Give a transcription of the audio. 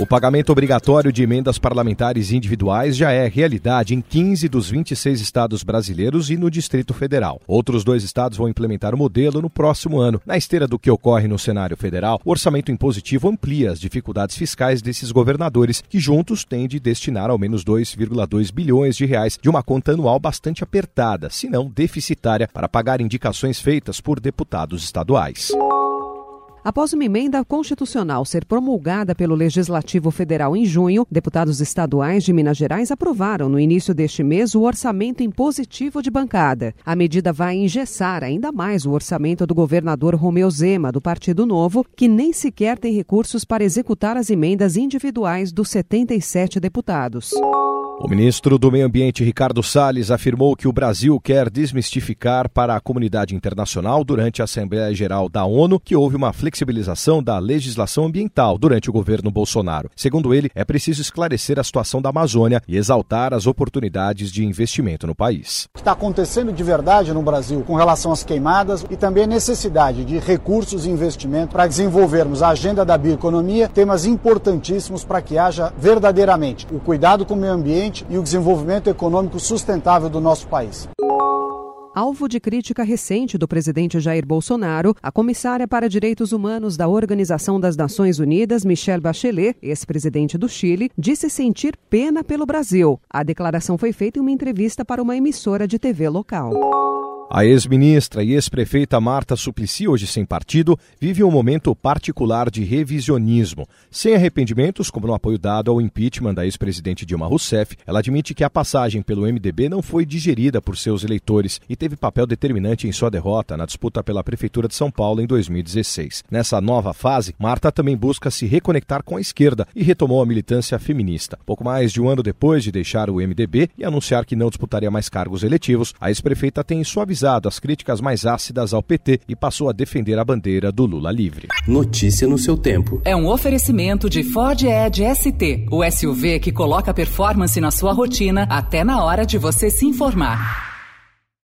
O pagamento obrigatório de emendas parlamentares individuais já é realidade em 15 dos 26 estados brasileiros e no Distrito Federal. Outros dois estados vão implementar o modelo no próximo ano. Na esteira do que ocorre no cenário federal, o orçamento impositivo amplia as dificuldades fiscais desses governadores, que juntos têm de destinar ao menos 2,2 bilhões de reais de uma conta anual bastante apertada, se não deficitária, para pagar indicações feitas por deputados estaduais. Após uma emenda constitucional ser promulgada pelo Legislativo Federal em junho, deputados estaduais de Minas Gerais aprovaram no início deste mês o orçamento impositivo de bancada. A medida vai engessar ainda mais o orçamento do governador Romeu Zema, do Partido Novo, que nem sequer tem recursos para executar as emendas individuais dos 77 deputados. O ministro do Meio Ambiente, Ricardo Salles, afirmou que o Brasil quer desmistificar para a comunidade internacional, durante a Assembleia Geral da ONU, que houve uma flexibilização da legislação ambiental durante o governo Bolsonaro. Segundo ele, é preciso esclarecer a situação da Amazônia e exaltar as oportunidades de investimento no país. O que está acontecendo de verdade no Brasil com relação às queimadas e também a necessidade de recursos e investimento para desenvolvermos a agenda da bioeconomia, temas importantíssimos para que haja verdadeiramente o cuidado com o meio ambiente ambiente e o desenvolvimento econômico sustentável do nosso país. Alvo de crítica recente do presidente Jair Bolsonaro, a comissária para direitos humanos da Organização das Nações Unidas, Michelle Bachelet, ex-presidente do Chile, disse sentir pena pelo Brasil. A declaração foi feita em uma entrevista para uma emissora de TV local. A ex-ministra e ex-prefeita Marta Suplicy, hoje sem partido, vive um momento particular de revisionismo. Sem arrependimentos, como no apoio dado ao impeachment da ex-presidente Dilma Rousseff, ela admite que a passagem pelo MDB não foi digerida por seus eleitores e teve papel determinante em sua derrota na disputa pela Prefeitura de São Paulo em 2016. Nessa nova fase, Marta também busca se reconectar com a esquerda e retomou a militância feminista. Pouco mais de um ano depois de deixar o MDB e anunciar que não disputaria mais cargos eletivos, a ex-prefeita tem suavizado as críticas mais ácidas ao PT e passou a defender a bandeira do Lula livre. Notícia no seu tempo. É um oferecimento de Ford Edge ST, o SUV que coloca performance na sua rotina até na hora de você se informar.